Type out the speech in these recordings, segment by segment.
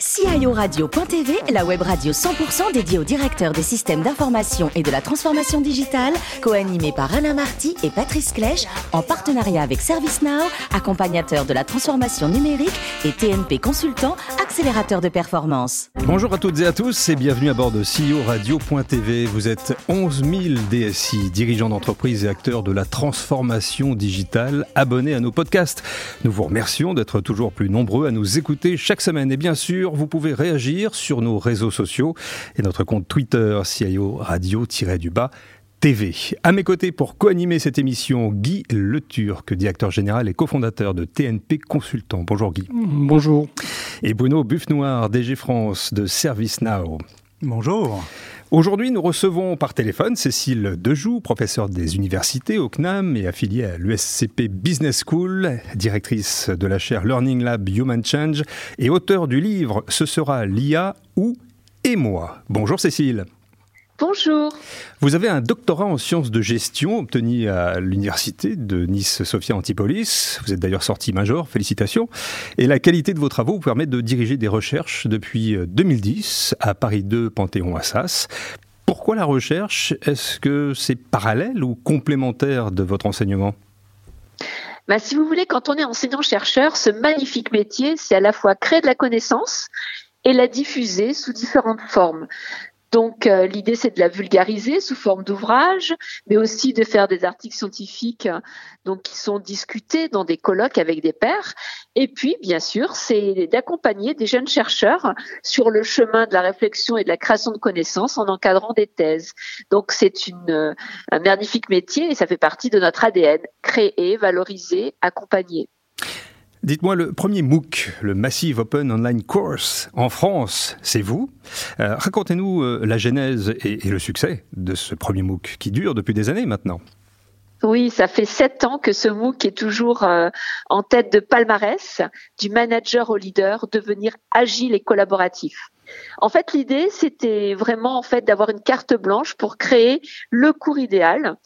CIO Radio.tv, la web radio 100% dédiée aux directeurs des systèmes d'information et de la transformation digitale, co-animée par Alain Marty et Patrice Clèche, en partenariat avec ServiceNow, accompagnateur de la transformation numérique et TNP Consultant, accélérateur de performance. Bonjour à toutes et à tous et bienvenue à bord de CIO Radio.tv. Vous êtes 11 000 DSI, dirigeants d'entreprise et acteurs de la transformation digitale, abonnés à nos podcasts. Nous vous remercions d'être toujours plus nombreux à nous écouter chaque semaine et bien sûr, vous pouvez réagir sur nos réseaux sociaux et notre compte Twitter CIO Radio-du-bas. TV. À mes côtés pour co-animer cette émission, Guy Le Turc, directeur général et cofondateur de TNP Consultant. Bonjour Guy. Bonjour. Et Bruno Buffnoir, DG France de ServiceNow. Bonjour. Aujourd'hui, nous recevons par téléphone Cécile Dejoux, professeure des universités au CNAM et affiliée à l'USCP Business School, directrice de la chaire Learning Lab Human Change et auteur du livre Ce sera l'IA ou et moi. Bonjour Cécile. Bonjour. Vous avez un doctorat en sciences de gestion obtenu à l'université de Nice-Sophia Antipolis. Vous êtes d'ailleurs sorti major, félicitations. Et la qualité de vos travaux vous permet de diriger des recherches depuis 2010 à Paris 2 Panthéon-Assas. Pourquoi la recherche? Est-ce que c'est parallèle ou complémentaire de votre enseignement? Bah, si vous voulez, quand on est enseignant-chercheur, ce magnifique métier, c'est à la fois créer de la connaissance et la diffuser sous différentes formes. Donc euh, l'idée c'est de la vulgariser sous forme d'ouvrage, mais aussi de faire des articles scientifiques donc qui sont discutés dans des colloques avec des pairs. Et puis bien sûr c'est d'accompagner des jeunes chercheurs sur le chemin de la réflexion et de la création de connaissances en encadrant des thèses. Donc c'est une un magnifique métier et ça fait partie de notre ADN créer, valoriser, accompagner. Dites-moi, le premier MOOC, le Massive Open Online Course, en France, c'est vous. Euh, racontez-nous euh, la genèse et, le succès de ce premier MOOC qui dure depuis des années maintenant. Oui, ça fait sept ans que ce MOOC est toujours euh, en tête de palmarès du manager au leader, devenir agile et collaboratif. En fait, l'idée, c'était vraiment en fait d'avoir une carte blanche pour créer le cours idéal.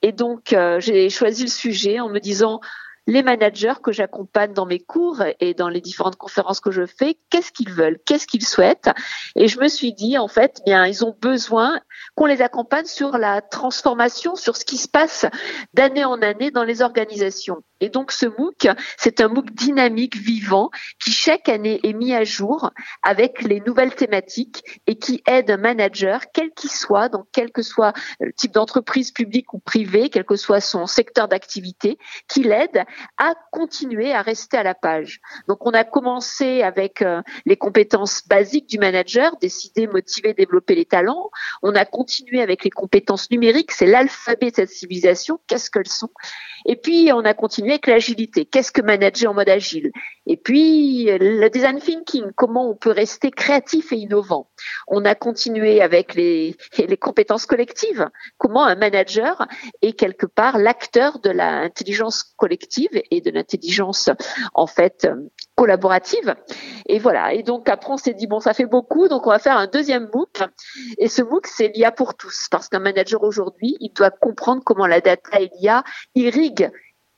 Et donc, j'ai choisi le sujet en me disant les managers que j'accompagne dans mes cours et dans les différentes conférences que je fais, qu'est-ce qu'ils veulent, qu'est-ce qu'ils souhaitent. Et je me suis dit, en fait, bien, ils ont besoin qu'on les accompagne sur la transformation, sur ce qui se passe d'année en année dans les organisations. Et donc ce MOOC, c'est un MOOC dynamique, vivant, qui chaque année est mis à jour avec les nouvelles thématiques et qui aide un manager, quel qu'il soit, donc quel que soit le type d'entreprise publique ou privée, quel que soit son secteur d'activité, qui l'aide à continuer à rester à la page. Donc on a commencé avec euh, les compétences basiques du manager, décider, motiver, développer les talents. On a continué avec les compétences numériques, c'est l'alphabet de cette civilisation, qu'est-ce qu'elles sont? Et puis, on a continué avec l'agilité. Qu'est-ce que manager en mode agile? Et puis, le design thinking, comment on peut rester créatif et innovant. On a continué avec les, les compétences collectives. Comment un manager est quelque part l'acteur de l'intelligence collective et de l'intelligence, en fait, collaborative. Et voilà. Et donc après, on s'est dit bon, ça fait beaucoup, donc on va faire un deuxième MOOC. Et ce MOOC, c'est l'IA pour tous, parce qu'un manager aujourd'hui, il doit comprendre comment la data et l'IA irriguent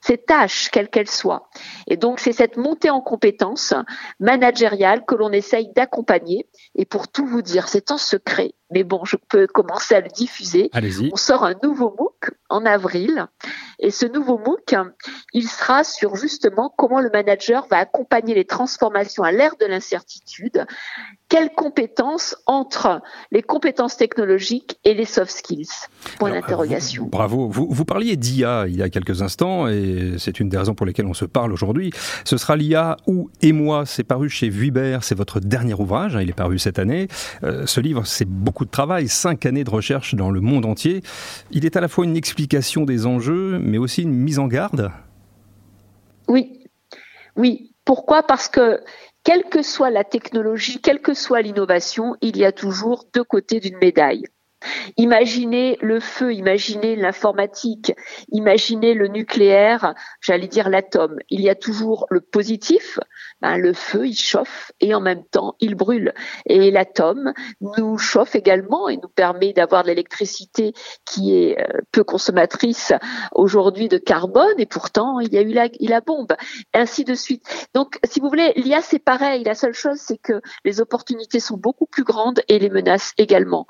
ses tâches, quelles qu'elles soient. Et donc, c'est cette montée en compétences managériale que l'on essaye d'accompagner. Et pour tout vous dire, c'est en secret, mais bon, je peux commencer à le diffuser. On sort un nouveau MOOC en avril. Et ce nouveau MOOC, il sera sur justement comment le manager va accompagner les transformations à l'ère de l'incertitude. Quelles compétences entre les compétences technologiques et les soft skills? Point d'interrogation. Bravo. Vous, vous parliez d'IA il y a quelques instants et c'est une des raisons pour lesquelles on se parle aujourd'hui. Ce sera l'IA ou et moi. C'est paru chez Vuibert. C'est votre dernier ouvrage. Hein, il est paru cette année. Euh, ce livre, c'est beaucoup de travail, cinq années de recherche dans le monde entier. Il est à la fois une explication des enjeux, mais aussi une mise en garde. Oui, oui. Pourquoi? Parce que quelle que soit la technologie, quelle que soit l'innovation, il y a toujours deux côtés d'une médaille. Imaginez le feu, imaginez l'informatique, imaginez le nucléaire, j'allais dire l'atome. Il y a toujours le positif, ben, le feu il chauffe et en même temps il brûle. Et l'atome nous chauffe également et nous permet d'avoir de l'électricité qui est euh, peu consommatrice aujourd'hui de carbone et pourtant il y a eu la, bombe, ainsi de suite. Donc si vous voulez, l'IA c'est pareil. La seule chose c'est que les opportunités sont beaucoup plus grandes et les menaces également.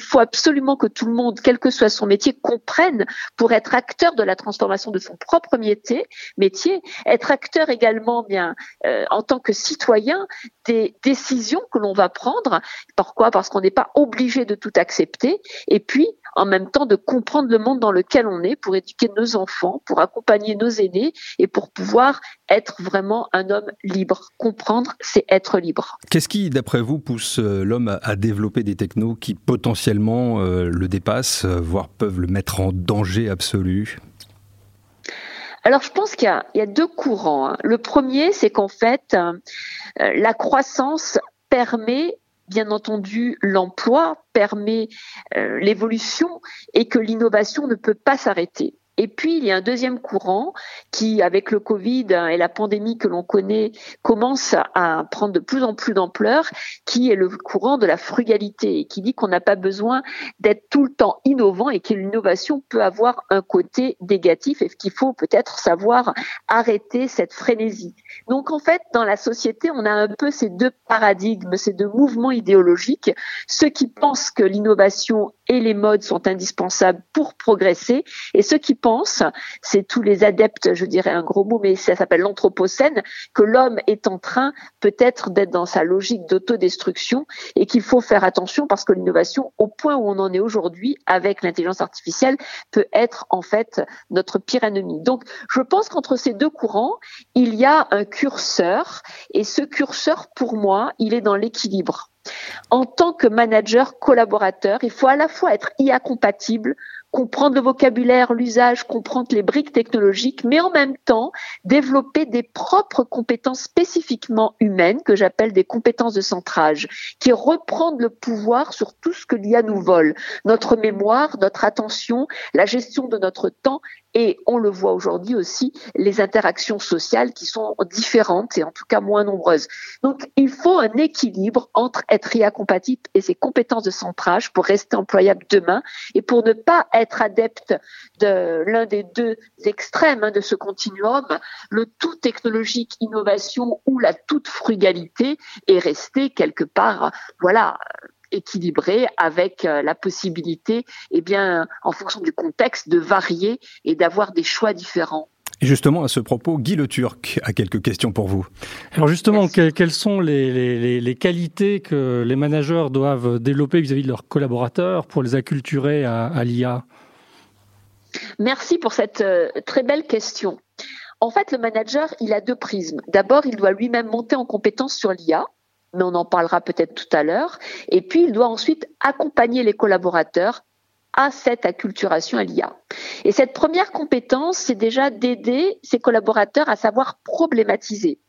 Faut absolument que tout le monde, quel que soit son métier, comprenne pour être acteur de la transformation de son propre métier, métier être acteur également bien euh, en tant que citoyen des décisions que l'on va prendre. Pourquoi? Parce qu'on n'est pas obligé de tout accepter. Et puis, en même temps, de comprendre le monde dans lequel on est pour éduquer nos enfants, pour accompagner nos aînés et pour pouvoir être vraiment un homme libre. Comprendre, c'est être libre. Qu'est-ce qui, d'après vous, pousse euh, l'homme à développer des technos qui potentiellement euh, le dépassent, voire peuvent le mettre en danger absolu? Alors je pense qu'il y, a deux courants. Hein. Le premier, c'est qu'en fait, euh, la croissance permet bien entendu l'emploi, permet euh, l'évolution et que l'innovation ne peut pas s'arrêter. Et puis, il y a un deuxième courant qui, avec le Covid et la pandémie que l'on connaît, commence à prendre de plus en plus d'ampleur, qui est le courant de la frugalité qui dit qu'on n'a pas besoin d'être tout le temps innovant et que l'innovation peut avoir un côté négatif et qu'il faut peut-être savoir arrêter cette frénésie. Donc, en fait, dans la société, on a un peu ces deux paradigmes, ces deux mouvements idéologiques. Ceux qui pensent que l'innovation et les modes sont indispensables pour progresser et ceux qui pensent c'est tous les adeptes, je dirais un gros mot, mais ça s'appelle l'anthropocène, que l'homme est en train peut-être d'être dans sa logique d'autodestruction et qu'il faut faire attention parce que l'innovation, au point où on en est aujourd'hui avec l'intelligence artificielle, peut être en fait notre pire ennemi. Donc, je pense qu'entre ces deux courants, il y a un curseur et ce curseur, pour moi, il est dans l'équilibre. En tant que manager collaborateur, il faut à la fois être IA compatible comprendre le vocabulaire, l'usage, comprendre les briques technologiques, mais en même temps développer des propres compétences spécifiquement humaines que j'appelle des compétences de centrage, qui reprennent le pouvoir sur tout ce que l'IA nous vole, notre mémoire, notre attention, la gestion de notre temps et on le voit aujourd'hui aussi, les interactions sociales qui sont différentes et en tout cas moins nombreuses. Donc il faut un équilibre entre être IA compatible et ses compétences de centrage pour rester employable demain et pour ne pas être adepte de l'un des deux extrêmes hein, de ce continuum, le tout technologique innovation ou la toute frugalité et rester quelque part, voilà, équilibré avec euh, la possibilité, eh bien, en fonction du contexte, de varier et d'avoir des choix différents. Et justement, à ce propos, Guy Le Turc a quelques questions pour vous. Alors justement, quelles sont les, qualités que les managers doivent développer vis-à-vis de leurs collaborateurs pour les acculturer à, l'IA Merci pour cette euh, très belle question. En fait, le manager, il a deux prismes. D'abord, il doit lui-même monter en compétence sur l'IA, mais on en parlera peut-être tout à l'heure. Et puis, il doit ensuite accompagner les collaborateurs à cette acculturation à l'IA. Et cette première compétence, c'est déjà d'aider ses collaborateurs à savoir problématiser.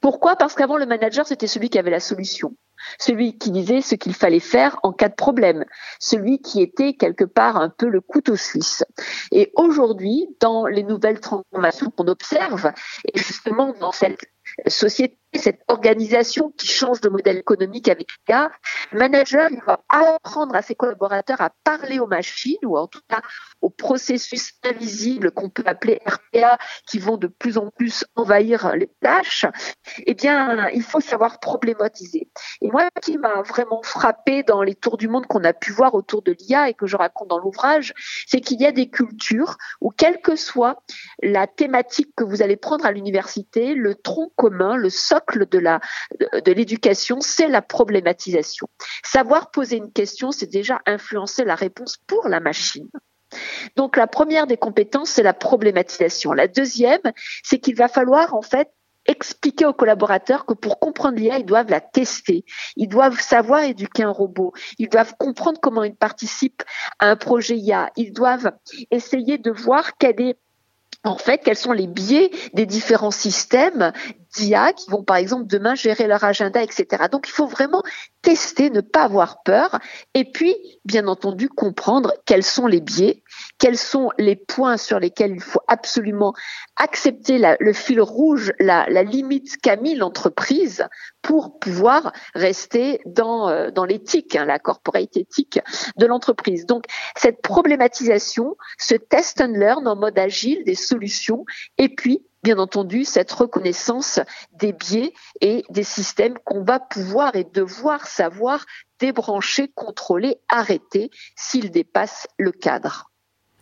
Pourquoi? Parce qu'avant, le manager, c'était celui qui avait la solution, celui qui disait ce qu'il fallait faire en cas de problème, celui qui était quelque part un peu le couteau suisse. Et aujourd'hui, dans les nouvelles transformations qu'on observe, et justement dans cette société cette organisation qui change de modèle économique avec l'IA, le manager il va apprendre à ses collaborateurs à parler aux machines ou en tout cas aux processus invisibles qu'on peut appeler RPA qui vont de plus en plus envahir les tâches. Eh bien, il faut savoir problématiser. Et moi, ce qui m'a vraiment frappé dans les tours du monde qu'on a pu voir autour de l'IA et que je raconte dans l'ouvrage, c'est qu'il y a des cultures où, quelle que soit la thématique que vous allez prendre à l'université, le tronc commun, le socle de la de l'éducation, c'est la problématisation. Savoir poser une question, c'est déjà influencer la réponse pour la machine. Donc la première des compétences, c'est la problématisation. La deuxième, c'est qu'il va falloir en fait expliquer aux collaborateurs que pour comprendre l'IA, ils doivent la tester. Ils doivent savoir éduquer un robot. Ils doivent comprendre comment il participe à un projet IA. Ils doivent essayer de voir en fait, quels sont les biais des différents systèmes d'IA qui vont par exemple demain gérer leur agenda, etc. Donc il faut vraiment tester, ne pas avoir peur, et puis bien entendu comprendre quels sont les biais, quels sont les points sur lesquels il faut absolument accepter le fil rouge, la, limite qu'a mis l'entreprise pour pouvoir rester dans, euh, l'éthique, hein, la corporate éthique de l'entreprise. Donc cette problématisation, ce test and learn en mode agile des solutions, et puis bien entendu cette reconnaissance des biais et des systèmes qu'on va pouvoir et devoir savoir débrancher, contrôler, arrêter s'ils dépassent le cadre.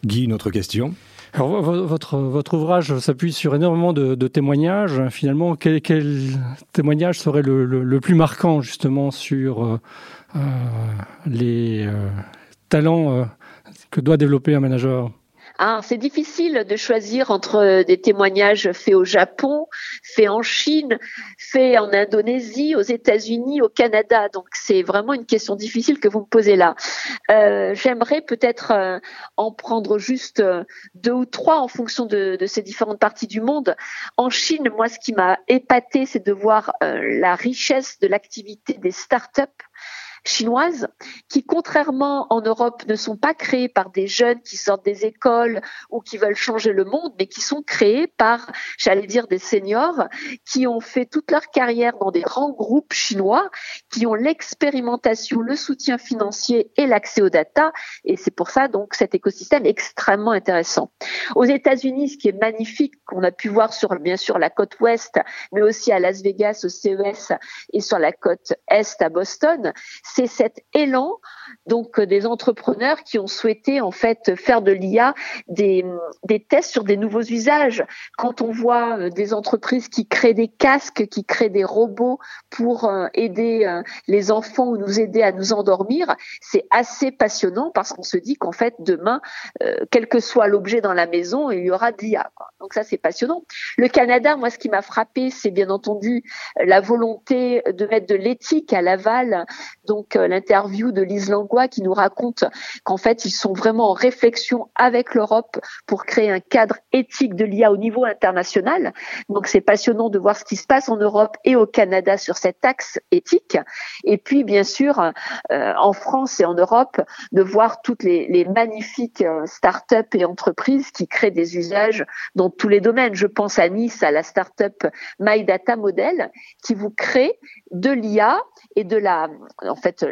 Guy, une autre question? Alors, votre, votre ouvrage s'appuie sur énormément de, témoignages. Finalement, quel, témoignage serait le, plus marquant justement sur euh, euh, les euh, talents que doit développer un manager? Ah, c'est difficile de choisir entre euh, des témoignages faits au Japon, faits en Chine, faits en Indonésie, aux États-Unis, au Canada. Donc c'est vraiment une question difficile que vous me posez là. Euh, j'aimerais peut-être euh, en prendre juste deux ou trois en fonction de, de, ces différentes parties du monde. En Chine, moi, ce qui m'a épaté, c'est de voir la richesse de l'activité des startups chinoises qui, contrairement en Europe, ne sont pas créées par des jeunes qui sortent des écoles ou qui veulent changer le monde, mais qui sont créées par, j'allais dire, des seniors qui ont fait toute leur carrière dans des grands groupes chinois, qui ont l'expérimentation, le soutien financier et l'accès aux data. Et c'est pour ça, donc, cet écosystème extrêmement intéressant. Aux États-Unis, ce qui est magnifique, qu'on a pu voir sur, bien sûr, la côte ouest, mais aussi à Las Vegas, au CES et sur la côte est à Boston, c'est cet élan donc euh, des entrepreneurs qui ont souhaité en fait faire de l'IA des, tests sur des nouveaux usages. Quand on voit euh, des entreprises qui créent des casques, qui créent des robots pour euh, aider les enfants ou nous aider à nous endormir, c'est assez passionnant parce qu'on se dit qu'en fait demain, quel que soit l'objet dans la maison, il y aura de l'IA. Donc ça c'est passionnant. Le Canada, moi ce qui m'a frappé, c'est bien entendu la volonté de mettre de l'éthique à l'aval. Donc l'interview de Lise Langlois qui nous raconte qu'en fait, ils sont vraiment en réflexion avec l'Europe pour créer un cadre éthique de l'IA au niveau international. Donc, c'est passionnant de voir ce qui se passe en Europe et au Canada sur cet axe éthique. Et puis, bien sûr, euh, en France et en Europe, de voir toutes les, magnifiques euh, start-up et entreprises qui créent des usages dans tous les domaines. Je pense à Nice, à la start-up My Model, qui vous crée de l'IA et de la,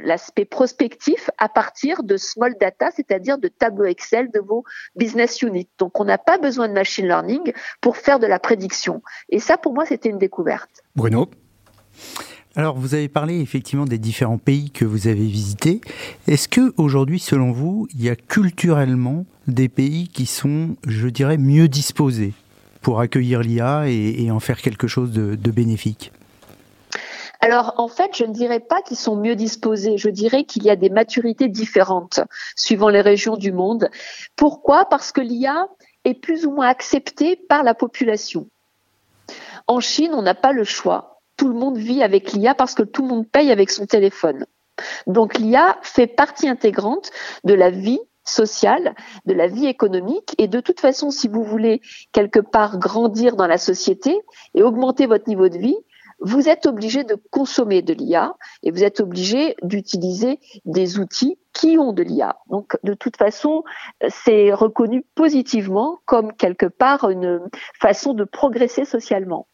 l'aspect prospectif à partir de small data, c'est-à-dire de tableaux Excel de vos business units. Donc, on n'a pas besoin de machine learning pour faire de la prédiction. Et ça, pour moi, c'était une découverte. Bruno? Alors, vous avez parlé effectivement des différents pays que vous avez visités. Est-ce que aujourd'hui, selon vous, il y a culturellement des pays qui sont, je dirais, mieux disposés pour accueillir l'IA et, en faire quelque chose de bénéfique? Alors en fait, je ne dirais pas qu'ils sont mieux disposés, je dirais qu'il y a des maturités différentes suivant les régions du monde. Pourquoi? Parce que l'IA est plus ou moins acceptée par la population. En Chine, on n'a pas le choix. Tout le monde vit avec l'IA parce que tout le monde paye avec son téléphone. Donc l'IA fait partie intégrante de la vie sociale, de la vie économique. Et de toute façon, si vous voulez quelque part grandir dans la société et augmenter votre niveau de vie, vous êtes obligé de consommer de l'IA et vous êtes obligé d'utiliser des outils qui ont de l'IA. Donc, de toute façon, c'est reconnu positivement comme quelque part une façon de progresser socialement.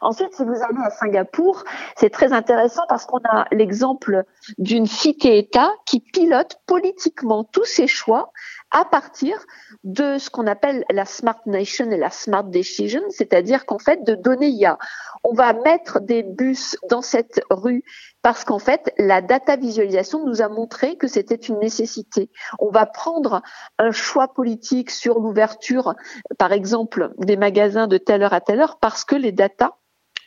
Ensuite, si vous allez à Singapour, c'est très intéressant parce qu'on a l'exemple d'une cité-État qui pilote politiquement tous ses choix à partir de ce qu'on appelle la Smart Nation et la Smart Decision, c'est-à-dire qu'en fait, de données IA. On va mettre des bus dans cette rue parce qu'en fait, la data visualisation nous a montré que c'était une nécessité. On va prendre un choix politique sur l'ouverture, par exemple, des magasins de telle heure à telle heure parce que les data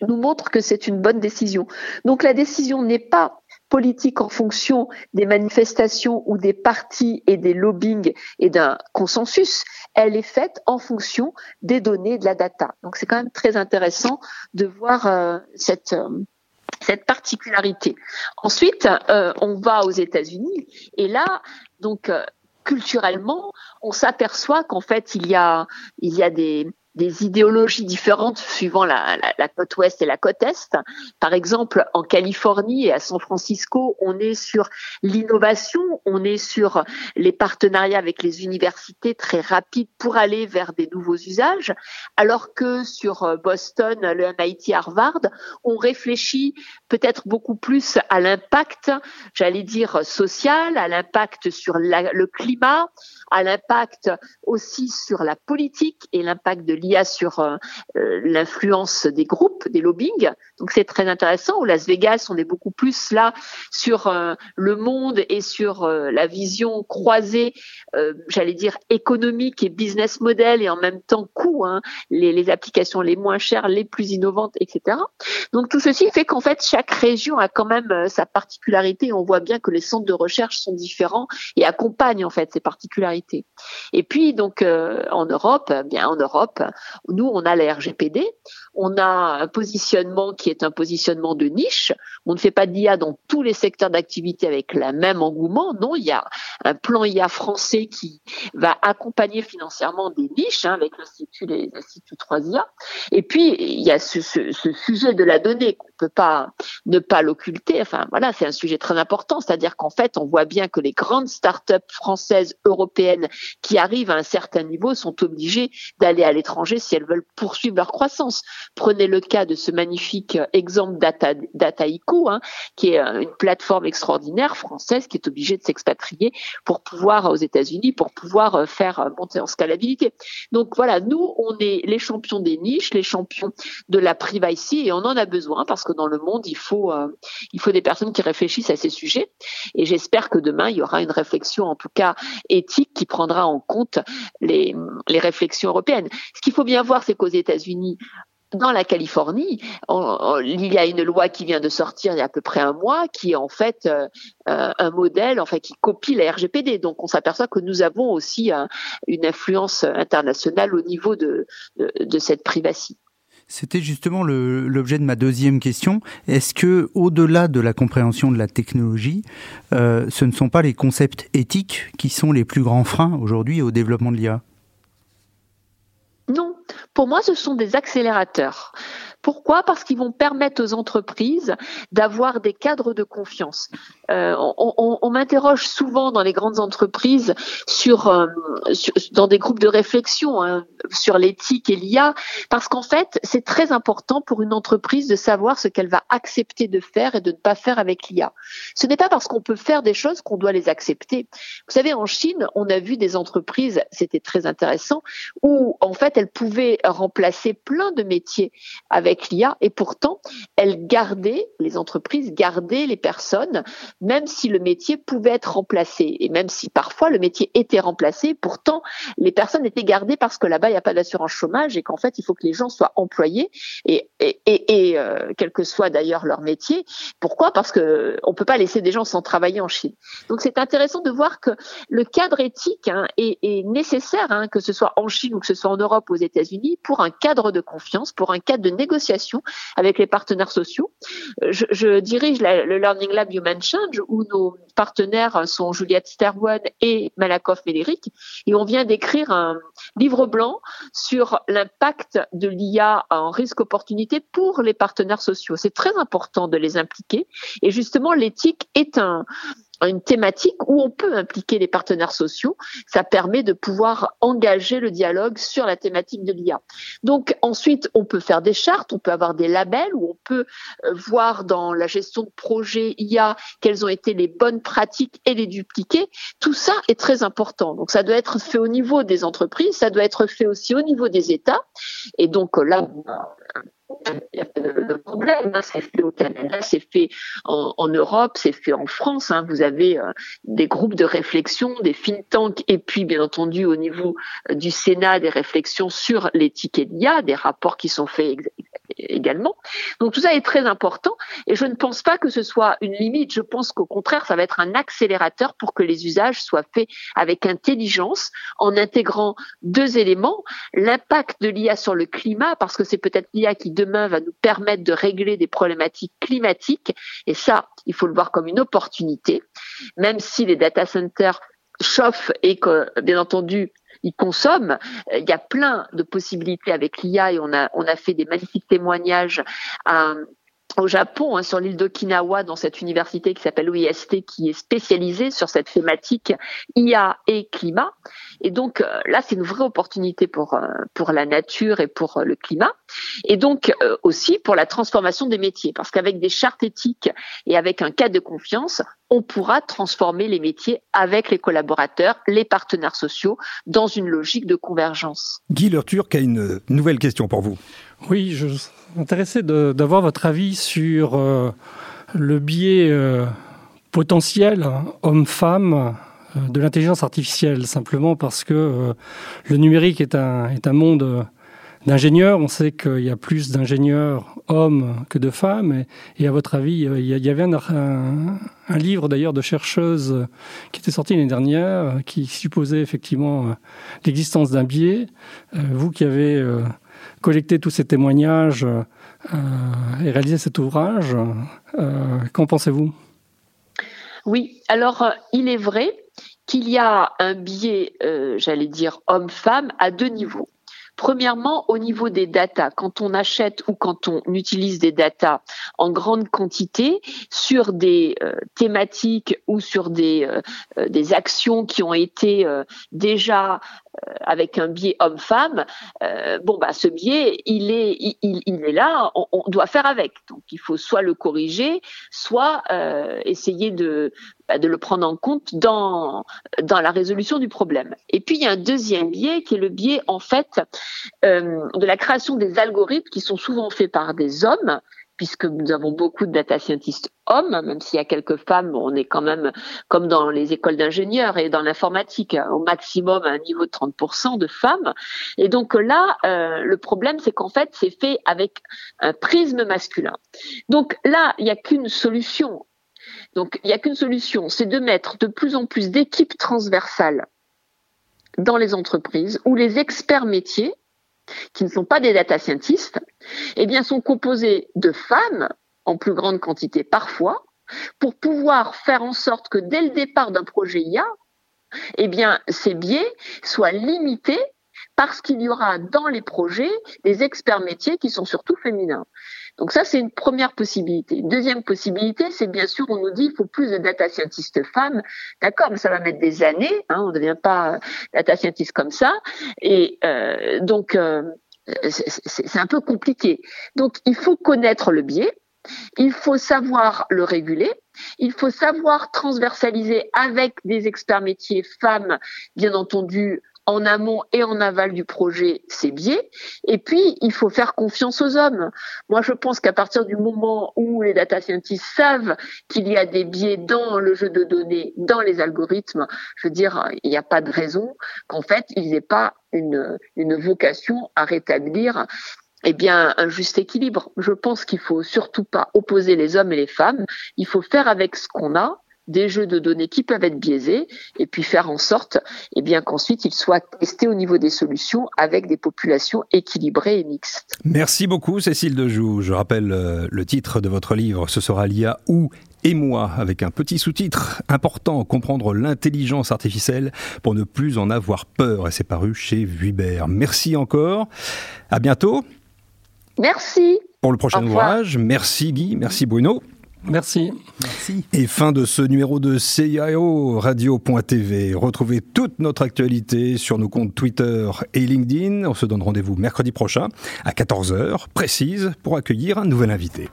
nous montrent que c'est une bonne décision. Donc la décision n'est pas politique en fonction des manifestations ou des partis et des lobbying et d'un consensus, elle est faite en fonction des données de la data. Donc c'est quand même très intéressant de voir euh, cette euh, cette particularité. Ensuite, euh, on va aux États-Unis et là, donc culturellement, on s'aperçoit qu'en fait il y a il y a des des idéologies différentes suivant la, côte ouest et la côte est. Par exemple, en Californie et à San Francisco, on est sur l'innovation, on est sur les partenariats avec les universités très rapides pour aller vers des nouveaux usages, alors que sur euh, Boston, le MIT Harvard, on réfléchit peut-être beaucoup plus à l'impact, j'allais dire social, à l'impact sur le climat, à l'impact aussi sur la politique et l'impact de l'IA sur euh, euh, l'influence des groupes, des lobbying. Donc c'est très intéressant. Au Las Vegas, on est beaucoup plus là sur euh, le monde et sur la vision croisée, j'allais dire économique et business model et en même temps coût, hein, les, applications les moins chères, les plus innovantes, etc. Donc tout ceci fait qu'en fait chaque région a quand même sa particularité. On voit bien que les centres de recherche sont différents et accompagnent en fait ces particularités. Et puis donc en Europe, eh bien en Europe, nous on a la RGPD, on a un positionnement qui est un positionnement de niche. On ne fait pas d'IA dans tous les secteurs d'activité avec le même engouement. Non, il y a un plan IA français qui va accompagner financièrement des niches hein, avec l'institut les instituts 3IA. Et puis il y a ce, sujet de la donnée peut pas ne pas l'occulter. Enfin voilà, c'est un sujet très important. C'est-à-dire qu'en fait, on voit bien que les grandes startups françaises, européennes qui arrivent à un certain niveau sont obligées d'aller à l'étranger si elles veulent poursuivre leur croissance. Prenez le cas de ce magnifique exemple Data, hein, qui est euh, une plateforme extraordinaire française qui est obligée de s'expatrier pour pouvoir aux États-Unis pour pouvoir euh, faire euh, monter en scalabilité. Donc voilà, nous on est les champions des niches, les champions de la privacy et on en a besoin parce que dans le monde il faut il faut des personnes qui réfléchissent à ces sujets et j'espère que demain il y aura une réflexion en tout cas éthique qui prendra en compte les les réflexions européennes. Ce qu'il faut bien voir c'est qu'aux États-Unis dans la Californie, il y a une loi qui vient de sortir il y a à peu près un mois, qui est en fait euh, euh, un modèle, enfin qui copie la RGPD. Donc on s'aperçoit que nous avons aussi une influence internationale au niveau de, de, cette privacité. C'était justement l'objet de ma deuxième question. Est-ce que, au-delà de la compréhension de la technologie, euh, ce ne sont pas les concepts éthiques qui sont les plus grands freins aujourd'hui au développement de l'IA Non, pour moi, ce sont des accélérateurs. Pourquoi? Parce qu'ils vont permettre aux entreprises d'avoir des cadres de confiance. Euh, on, m'interroge souvent dans les grandes entreprises sur, euh, dans des groupes de réflexion hein, sur l'éthique et l'IA, parce qu'en fait, c'est très important pour une entreprise de savoir ce qu'elle va accepter de faire et de ne pas faire avec l'IA. Ce n'est pas parce qu'on peut faire des choses qu'on doit les accepter. Vous savez, en Chine, on a vu des entreprises, c'était très intéressant, où en fait, elles pouvaient remplacer plein de métiers avec l'IA et pourtant elles gardaient, les entreprises gardaient les personnes, même si le métier pouvait être remplacé et même si parfois le métier était remplacé, pourtant les personnes étaient gardées parce que là-bas il n'y a pas d'assurance chômage et qu'en fait il faut que les gens soient employés et, et, et, euh, quel que soit d'ailleurs leur métier. Pourquoi? Parce que on peut pas laisser des gens sans travailler en Chine. Donc c'est intéressant de voir que le cadre éthique hein, est, nécessaire, hein, que ce soit en Chine ou que ce soit en Europe aux États-Unis, pour un cadre de confiance, pour un cadre de négociation avec les partenaires sociaux. Euh, je, dirige le Learning Lab Human Change où nos partenaires sont Juliette Sterwan et Malakoff Médéric et on vient d'écrire un livre blanc sur l'impact de l'IA en risque opportunité pour les partenaires sociaux. C'est très important de les impliquer et justement l'éthique est un une thématique où on peut impliquer les partenaires sociaux. Ça permet de pouvoir engager le dialogue sur la thématique de l'IA. Donc ensuite, on peut faire des chartes, on peut avoir des labels où on peut euh, voir dans la gestion de projets IA quelles ont été les bonnes pratiques et les dupliquer. Tout ça est très important. Donc ça doit être fait au niveau des entreprises, ça doit être fait aussi au niveau des États. Et donc là, il problème. Hein. C'est fait au Canada, c'est fait en, Europe, c'est fait en France. Hein. Vous avez euh, des groupes de réflexion, des think tanks, et puis bien entendu au niveau euh, du Sénat, des réflexions sur l'éthique et l'IA, des rapports qui sont faits également. Donc tout ça est très important et je ne pense pas que ce soit une limite. Je pense qu'au contraire, ça va être un accélérateur pour que les usages soient faits avec intelligence en intégrant deux éléments. L'impact de l'IA sur le climat, parce que c'est peut-être l'IA qui demain va nous permettre de régler des problématiques climatiques et ça, il faut le voir comme une opportunité, même si les data centers chauffent et que, bien entendu, ils consomment. Il y a plein de possibilités avec l'IA et on a, fait des magnifiques témoignages au Japon, hein, sur l'île d'Okinawa, dans cette université qui s'appelle OIST, qui est spécialisée sur cette thématique IA et climat. Et donc euh, là, c'est une vraie opportunité pour euh, pour la nature et pour euh, le climat, et donc aussi pour la transformation des métiers, parce qu'avec des chartes éthiques et avec un cadre de confiance, on pourra transformer les métiers avec les collaborateurs, les partenaires sociaux, dans une logique de convergence. Guy Turc a une nouvelle question pour vous? Oui, je suis intéressé d'avoir votre avis sur euh, le biais euh, potentiel homme-femme euh, de l'intelligence artificielle, simplement parce que le numérique est un, est un monde d'ingénieurs. On sait qu'il y a plus d'ingénieurs hommes que de femmes. Et, à votre avis, il y avait un, un livre d'ailleurs de chercheuses qui était sorti l'année dernière, qui supposait effectivement l'existence d'un biais. Vous qui avez collecter tous ces témoignages euh, et réaliser cet ouvrage. Euh, qu'en pensez-vous? Oui, alors euh, il est vrai qu'il y a un biais, j'allais dire homme-femme, à deux niveaux. Premièrement, au niveau des datas, quand on achète ou quand on utilise des datas en grande quantité sur des thématiques ou sur des, des actions qui ont été déjà euh, avec un biais homme-femme, euh, bon bah ce biais il est il, il est là, on, on, doit faire avec. Donc il faut soit le corriger, soit euh, essayer de bah, de le prendre en compte dans dans la résolution du problème. Et puis il y a un deuxième biais qui est le biais en fait euh, de la création des algorithmes qui sont souvent faits par des hommes puisque nous avons beaucoup de data scientists hommes, même s'il y a quelques femmes, on est quand même comme dans les écoles d'ingénieurs et dans l'informatique, au maximum à un niveau de 30% de femmes. Et donc là, euh, le problème, c'est qu'en fait, c'est fait avec un prisme masculin. Donc là, il n'y a qu'une solution. Donc il n'y a qu'une solution, c'est de mettre de plus en plus d'équipes transversales dans les entreprises où les experts métiers qui ne sont pas des data scientists, eh bien, sont composés de femmes en plus grande quantité parfois, pour pouvoir faire en sorte que dès le départ d'un projet IA, eh bien, ces biais soient limités parce qu'il y aura dans les projets des experts métiers qui sont surtout féminins. Donc ça, c'est une première possibilité. Une deuxième possibilité, c'est bien sûr, on nous dit il faut plus de data scientists femmes. D'accord, mais ça va mettre des années. Hein, on ne devient pas data scientist comme ça. Et euh, donc, euh, c'est un peu compliqué. Donc, il faut connaître le biais. Il faut savoir le réguler. Il faut savoir transversaliser avec des experts métiers femmes, bien entendu, en amont et en aval du projet ces biais. Et puis, il faut faire confiance aux hommes. Moi, je pense qu'à partir du moment où les data scientists savent qu'il y a des biais dans le jeu de données, dans les algorithmes, je veux dire, il n'y a pas de raison qu'en fait, ils n'aient pas une, une vocation à rétablir eh bien, un juste équilibre. Je pense qu'il faut surtout pas opposer les hommes et les femmes. Il faut faire avec ce qu'on a des jeux de données qui peuvent être biaisés et puis faire en sorte eh bien qu'ensuite ils soient testés au niveau des solutions avec des populations équilibrées et mixtes. Merci beaucoup Cécile Dejoux. Je rappelle euh, le titre de votre livre, ce sera l'IA ou et moi, avec un petit sous-titre important, comprendre l'intelligence artificielle pour ne plus en avoir peur. Et c'est paru chez Vuibert. Merci encore. À bientôt. Merci. Pour le prochain ouvrage. Merci Guy. Merci Bruno. Merci. Merci. Et fin de ce numéro de CIO Radio.tv. Retrouvez toute notre actualité sur nos comptes Twitter et LinkedIn. On se donne rendez-vous mercredi prochain à 14h précise pour accueillir un nouvel invité.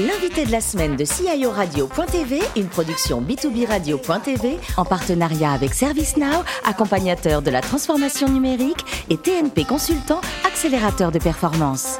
L'invité de la semaine de CIO Radio.tv, une production B2B Radio.tv en partenariat avec ServiceNow, accompagnateur de la transformation numérique et TNP Consultant, accélérateur de performance.